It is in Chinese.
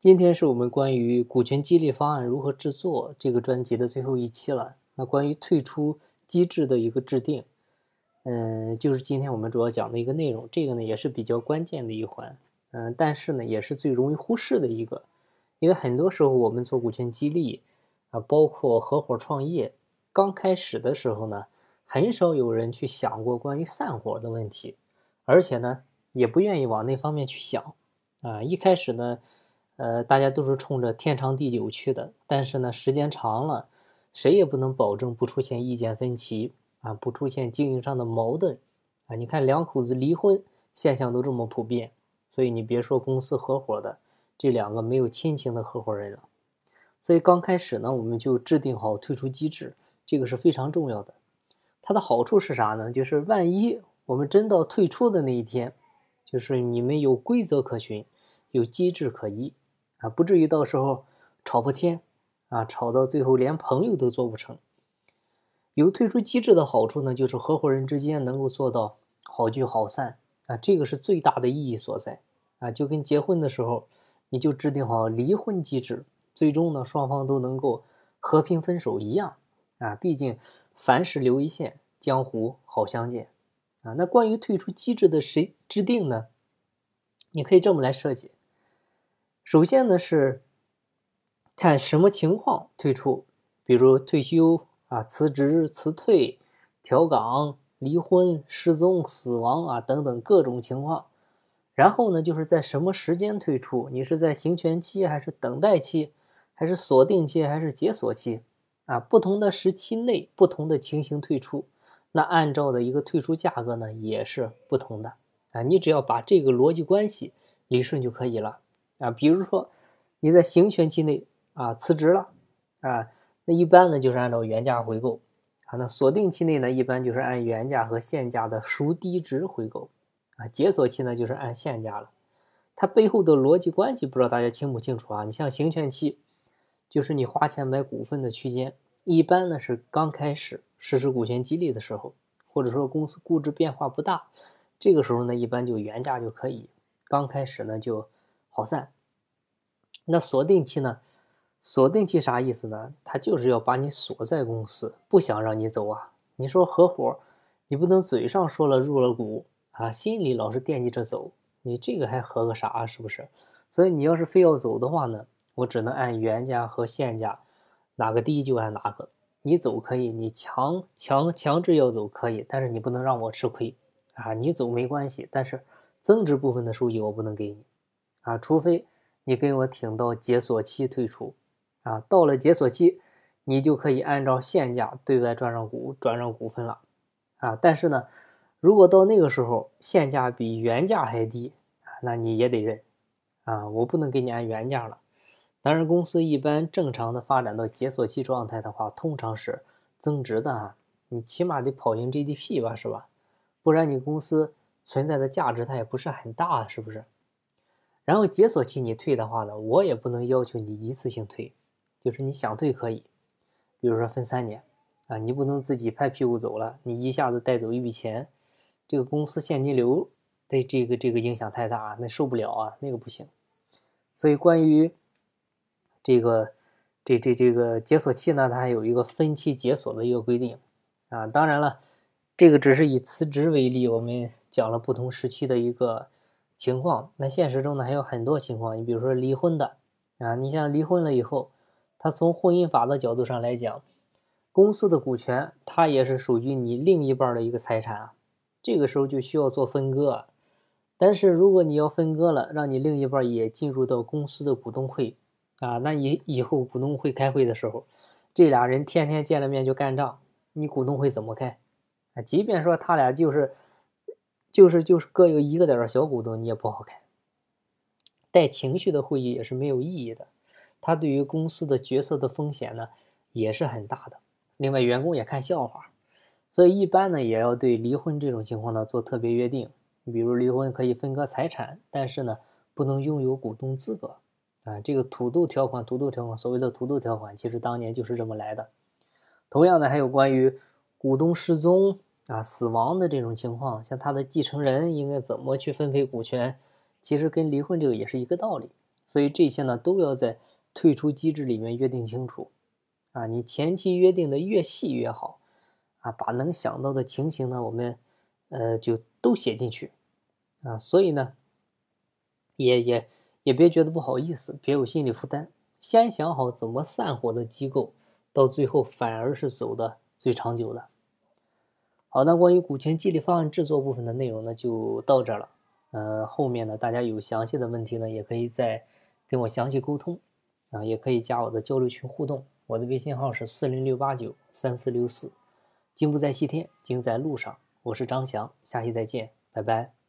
今天是我们关于股权激励方案如何制作这个专辑的最后一期了。那关于退出机制的一个制定，嗯，就是今天我们主要讲的一个内容。这个呢也是比较关键的一环，嗯，但是呢也是最容易忽视的一个，因为很多时候我们做股权激励啊，包括合伙创业，刚开始的时候呢，很少有人去想过关于散伙的问题，而且呢也不愿意往那方面去想啊。一开始呢，呃，大家都是冲着天长地久去的，但是呢时间长了。谁也不能保证不出现意见分歧啊，不出现经营上的矛盾啊。你看两口子离婚现象都这么普遍，所以你别说公司合伙的这两个没有亲情的合伙人了。所以刚开始呢，我们就制定好退出机制，这个是非常重要的。它的好处是啥呢？就是万一我们真到退出的那一天，就是你们有规则可循，有机制可依啊，不至于到时候吵破天。啊，吵到最后连朋友都做不成。有退出机制的好处呢，就是合伙人之间能够做到好聚好散啊，这个是最大的意义所在啊。就跟结婚的时候，你就制定好离婚机制，最终呢双方都能够和平分手一样啊。毕竟凡事留一线，江湖好相见啊。那关于退出机制的谁制定呢？你可以这么来设计。首先呢是。看什么情况退出，比如退休啊、辞职、辞退、调岗、离婚、失踪、死亡啊等等各种情况。然后呢，就是在什么时间退出？你是在行权期，还是等待期，还是锁定期，还是解锁期？啊，不同的时期内，不同的情形退出，那按照的一个退出价格呢，也是不同的啊。你只要把这个逻辑关系理顺就可以了啊。比如说你在行权期内。啊，辞职了，啊，那一般呢就是按照原价回购，啊，那锁定期内呢一般就是按原价和现价的孰低值回购，啊，解锁期呢就是按现价了。它背后的逻辑关系不知道大家清不清楚啊？你像行权期，就是你花钱买股份的区间，一般呢是刚开始实施股权激励的时候，或者说公司估值变化不大，这个时候呢一般就原价就可以，刚开始呢就好散。那锁定期呢？锁定期啥意思呢？他就是要把你锁在公司，不想让你走啊。你说合伙，你不能嘴上说了入了股啊，心里老是惦记着走，你这个还合个啥？是不是？所以你要是非要走的话呢，我只能按原价和现价，哪个低就按哪个。你走可以，你强强强制要走可以，但是你不能让我吃亏啊。你走没关系，但是增值部分的收益我不能给你啊，除非你给我挺到解锁期退出。啊，到了解锁期，你就可以按照现价对外转让股、转让股份了。啊，但是呢，如果到那个时候现价比原价还低，那你也得认。啊，我不能给你按原价了。当然，公司一般正常的发展到解锁期状态的话，通常是增值的啊。你起码得跑赢 GDP 吧，是吧？不然你公司存在的价值它也不是很大，是不是？然后解锁期你退的话呢，我也不能要求你一次性退。就是你想退可以，比如说分三年，啊，你不能自己拍屁股走了，你一下子带走一笔钱，这个公司现金流的这个这个影响太大，那受不了啊，那个不行。所以关于这个这这这个解锁期呢，它还有一个分期解锁的一个规定啊。当然了，这个只是以辞职为例，我们讲了不同时期的一个情况。那现实中呢，还有很多情况，你比如说离婚的啊，你像离婚了以后。他从婚姻法的角度上来讲，公司的股权它也是属于你另一半的一个财产啊。这个时候就需要做分割。但是如果你要分割了，让你另一半也进入到公司的股东会啊，那你以后股东会开会的时候，这俩人天天见了面就干仗，你股东会怎么开啊？即便说他俩就是就是就是各有一个点的小股东，你也不好开。带情绪的会议也是没有意义的。他对于公司的决策的风险呢，也是很大的。另外，员工也看笑话，所以一般呢，也要对离婚这种情况呢做特别约定。比如离婚可以分割财产，但是呢，不能拥有股东资格啊。这个土豆条款，土豆条款，所谓的土豆条款，其实当年就是这么来的。同样的，还有关于股东失踪啊、死亡的这种情况，像他的继承人应该怎么去分配股权，其实跟离婚这个也是一个道理。所以这些呢都要在退出机制里面约定清楚啊，你前期约定的越细越好啊，把能想到的情形呢，我们呃就都写进去啊，所以呢也也也别觉得不好意思，别有心理负担，先想好怎么散伙的机构，到最后反而是走的最长久的。好，那关于股权激励方案制作部分的内容呢，就到这了。呃，后面呢，大家有详细的问题呢，也可以再跟我详细沟通啊，也可以加我的交流群互动。我的微信号是四零六八九三四六四。金不在西天，金在路上。我是张翔，下期再见，拜拜。